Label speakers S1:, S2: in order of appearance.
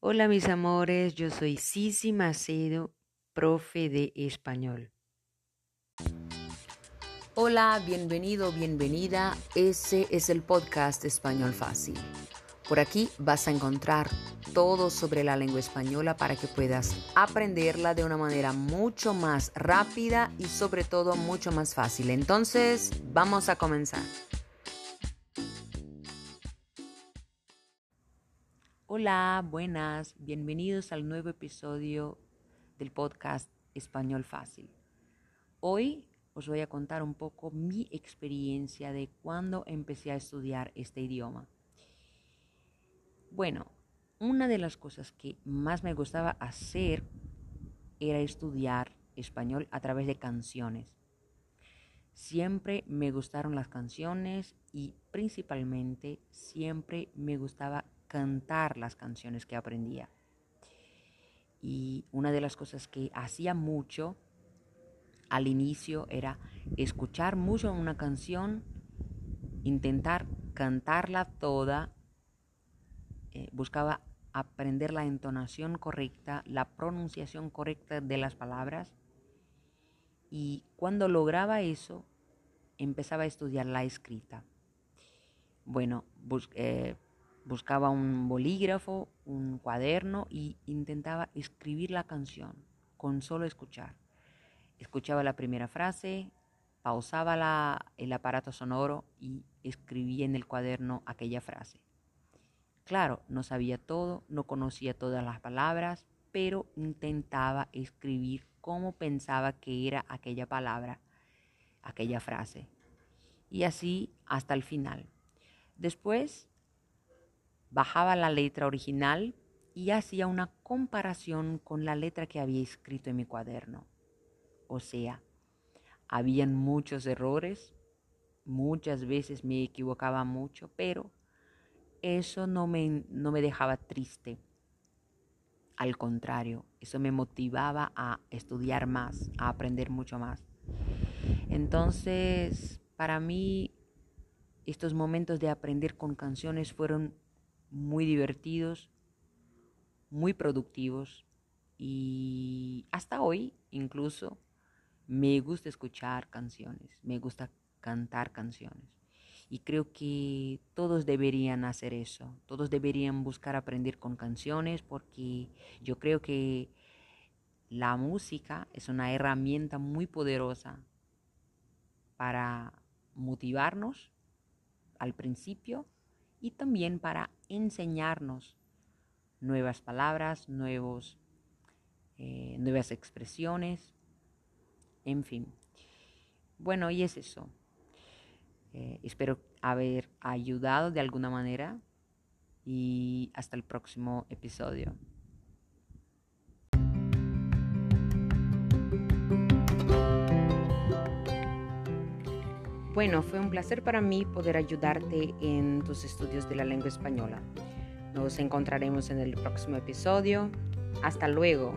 S1: Hola mis amores, yo soy Sisi Macedo, profe de español.
S2: Hola, bienvenido, bienvenida. Ese es el podcast Español Fácil. Por aquí vas a encontrar todo sobre la lengua española para que puedas aprenderla de una manera mucho más rápida y sobre todo mucho más fácil. Entonces, vamos a comenzar. Hola, buenas, bienvenidos al nuevo episodio del podcast Español Fácil. Hoy os voy a contar un poco mi experiencia de cuando empecé a estudiar este idioma. Bueno, una de las cosas que más me gustaba hacer era estudiar español a través de canciones. Siempre me gustaron las canciones y principalmente siempre me gustaba cantar las canciones que aprendía. Y una de las cosas que hacía mucho al inicio era escuchar mucho una canción, intentar cantarla toda, eh, buscaba aprender la entonación correcta, la pronunciación correcta de las palabras y cuando lograba eso empezaba a estudiar la escrita. Bueno, eh, Buscaba un bolígrafo, un cuaderno y intentaba escribir la canción con solo escuchar. Escuchaba la primera frase, pausaba el aparato sonoro y escribía en el cuaderno aquella frase. Claro, no sabía todo, no conocía todas las palabras, pero intentaba escribir cómo pensaba que era aquella palabra, aquella frase. Y así hasta el final. Después bajaba la letra original y hacía una comparación con la letra que había escrito en mi cuaderno. O sea, habían muchos errores, muchas veces me equivocaba mucho, pero eso no me, no me dejaba triste. Al contrario, eso me motivaba a estudiar más, a aprender mucho más. Entonces, para mí, estos momentos de aprender con canciones fueron muy divertidos, muy productivos y hasta hoy incluso me gusta escuchar canciones, me gusta cantar canciones. Y creo que todos deberían hacer eso, todos deberían buscar aprender con canciones porque yo creo que la música es una herramienta muy poderosa para motivarnos al principio y también para enseñarnos nuevas palabras, nuevos, eh, nuevas expresiones, en fin. Bueno, y es eso. Eh, espero haber ayudado de alguna manera y hasta el próximo episodio.
S1: Bueno, fue un placer para mí poder ayudarte en tus estudios de la lengua española. Nos encontraremos en el próximo episodio. Hasta luego.